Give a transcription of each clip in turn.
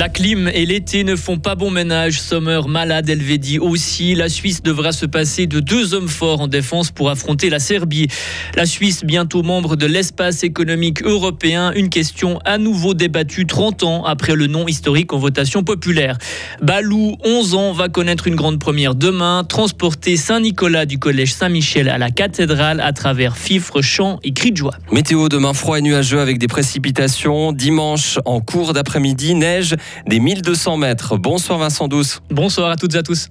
La clim et l'été ne font pas bon ménage. Sommer malade, Elvedi aussi. La Suisse devra se passer de deux hommes forts en défense pour affronter la Serbie. La Suisse, bientôt membre de l'espace économique européen, une question à nouveau débattue 30 ans après le nom historique en votation populaire. Balou, 11 ans, va connaître une grande première demain. Transporter Saint-Nicolas du collège Saint-Michel à la cathédrale à travers fifres, chants et cris de joie. Météo demain froid et nuageux avec des précipitations. Dimanche en cours d'après-midi, neige des 1200 mètres. Bonsoir Vincent Douce. Bonsoir à toutes et à tous.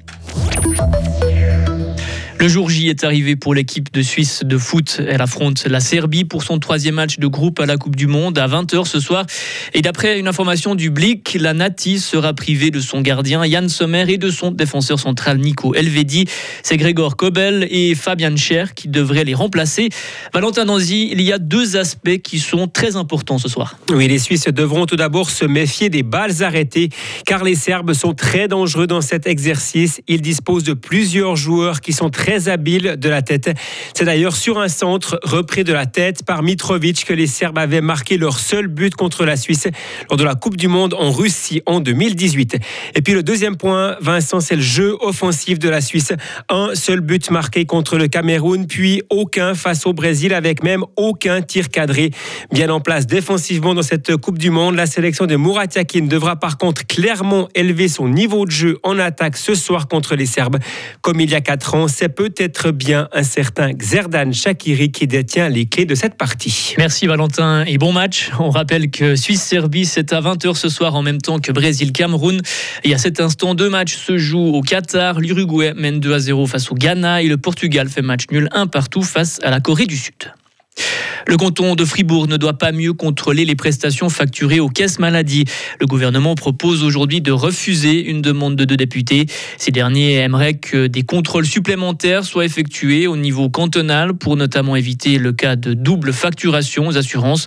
Le jour J est arrivé pour l'équipe de Suisse de foot. Elle affronte la Serbie pour son troisième match de groupe à la Coupe du Monde à 20h ce soir. Et d'après une information du Blick, la Nati sera privée de son gardien Yann Sommer et de son défenseur central Nico Elvedi. C'est Grégor Kobel et Fabian Scher qui devraient les remplacer. Valentin Nanzi, il y a deux aspects qui sont très importants ce soir. Oui, les Suisses devront tout d'abord se méfier des balles arrêtées car les Serbes sont très dangereux dans cet exercice. Ils disposent de plusieurs joueurs qui sont très très habile de la tête. C'est d'ailleurs sur un centre repris de la tête par Mitrovic que les Serbes avaient marqué leur seul but contre la Suisse lors de la Coupe du Monde en Russie en 2018. Et puis le deuxième point, Vincent, c'est le jeu offensif de la Suisse. Un seul but marqué contre le Cameroun, puis aucun face au Brésil avec même aucun tir cadré. Bien en place défensivement dans cette Coupe du Monde, la sélection de Murat Yakin devra par contre clairement élever son niveau de jeu en attaque ce soir contre les Serbes. Comme il y a quatre ans, c'est peut-être bien un certain Xerdan Shakiri qui détient les clés de cette partie. Merci Valentin et bon match. On rappelle que Suisse-Serbie, c'est à 20h ce soir en même temps que Brésil-Cameroun. Et à cet instant, deux matchs se jouent au Qatar. L'Uruguay mène 2 à 0 face au Ghana et le Portugal fait match nul un partout face à la Corée du Sud. Le canton de Fribourg ne doit pas mieux contrôler les prestations facturées aux caisses maladie. Le gouvernement propose aujourd'hui de refuser une demande de deux députés. Ces derniers aimeraient que des contrôles supplémentaires soient effectués au niveau cantonal pour notamment éviter le cas de double facturation aux assurances.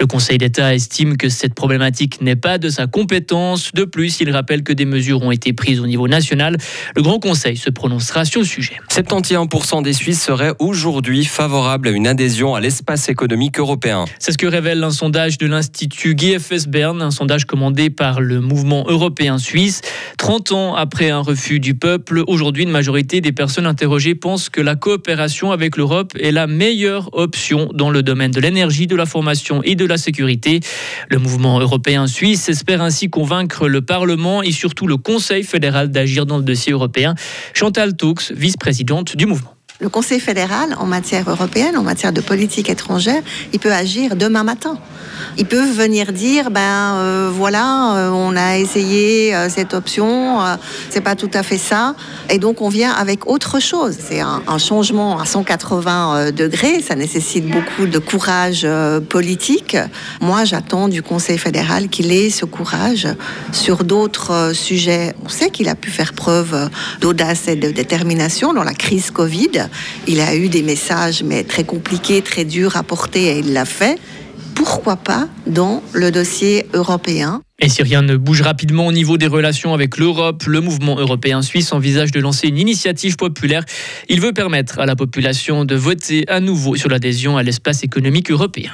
Le Conseil d'État estime que cette problématique n'est pas de sa compétence. De plus, il rappelle que des mesures ont été prises au niveau national. Le Grand Conseil se prononcera sur le sujet. 71% des Suisses seraient aujourd'hui favorables à une adhésion à l'espace économique européen. C'est ce que révèle un sondage de l'Institut GFS Bern, un sondage commandé par le mouvement européen suisse. 30 ans après un refus du peuple, aujourd'hui, une majorité des personnes interrogées pensent que la coopération avec l'Europe est la meilleure option dans le domaine de l'énergie, de la formation et de la sécurité. Le mouvement européen suisse espère ainsi convaincre le Parlement et surtout le Conseil fédéral d'agir dans le dossier européen. Chantal Toux, vice-présidente du mouvement. Le Conseil fédéral, en matière européenne, en matière de politique étrangère, il peut agir demain matin. Ils peuvent venir dire, ben euh, voilà, euh, on a essayé euh, cette option, c'est pas tout à fait ça, et donc on vient avec autre chose. C'est un, un, changement à 180 degrés, ça nécessite beaucoup de courage politique. Moi, j'attends du Conseil fédéral qu'il ait ce courage sur d'autres sujets. On sait qu'il a pu faire preuve d'audace et de détermination dans la crise Covid. Il a eu des messages, mais très compliqués, très durs à porter, et il l'a fait. Pourquoi pas dans le dossier européen? Et si rien ne bouge rapidement au niveau des relations avec l'Europe, le mouvement européen suisse envisage de lancer une initiative populaire. Il veut permettre à la population de voter à nouveau sur l'adhésion à l'espace économique européen.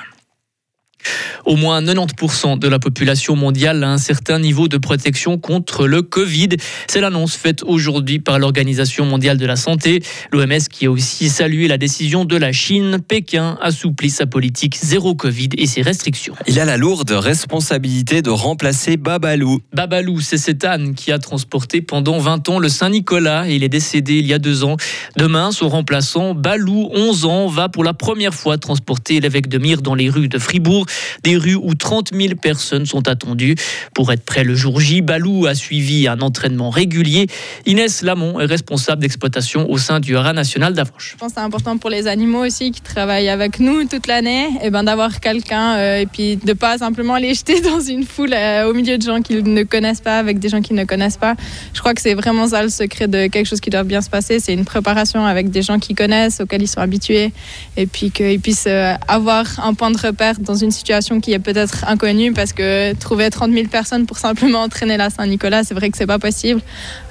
Au moins 90% de la population mondiale a un certain niveau de protection contre le Covid. C'est l'annonce faite aujourd'hui par l'Organisation mondiale de la santé. L'OMS qui a aussi salué la décision de la Chine. Pékin assouplit sa politique zéro Covid et ses restrictions. Il a la lourde responsabilité de remplacer Babalou. Babalou, c'est cet âne qui a transporté pendant 20 ans le Saint-Nicolas il est décédé il y a deux ans. Demain, son remplaçant, Balou, 11 ans, va pour la première fois transporter l'évêque de Mire dans les rues de Fribourg des rues où 30 000 personnes sont attendues. Pour être prêt le jour J, Balou a suivi un entraînement régulier. Inès Lamont est responsable d'exploitation au sein du Haras national d'Avranches. Je pense que c'est important pour les animaux aussi qui travaillent avec nous toute l'année et eh ben d'avoir quelqu'un euh, et puis de pas simplement les jeter dans une foule euh, au milieu de gens qu'ils ne connaissent pas avec des gens qu'ils ne connaissent pas. Je crois que c'est vraiment ça le secret de quelque chose qui doit bien se passer, c'est une préparation avec des gens qui connaissent, auxquels ils sont habitués et puis qu'ils puissent euh, avoir un point de repère dans une situation qui est peut-être inconnue parce que trouver 30 000 personnes pour simplement entraîner la Saint-Nicolas, c'est vrai que c'est pas possible.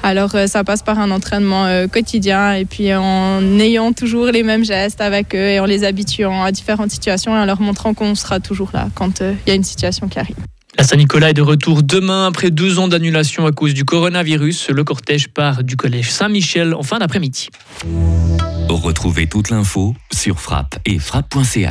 Alors euh, ça passe par un entraînement euh, quotidien et puis en ayant toujours les mêmes gestes avec eux et en les habituant à différentes situations et en leur montrant qu'on sera toujours là quand euh, il y a une situation qui arrive. La Saint-Nicolas est de retour demain après deux ans d'annulation à cause du coronavirus. Le cortège part du collège Saint-Michel en fin d'après-midi. Retrouvez toute l'info sur frappe et frappe.ch.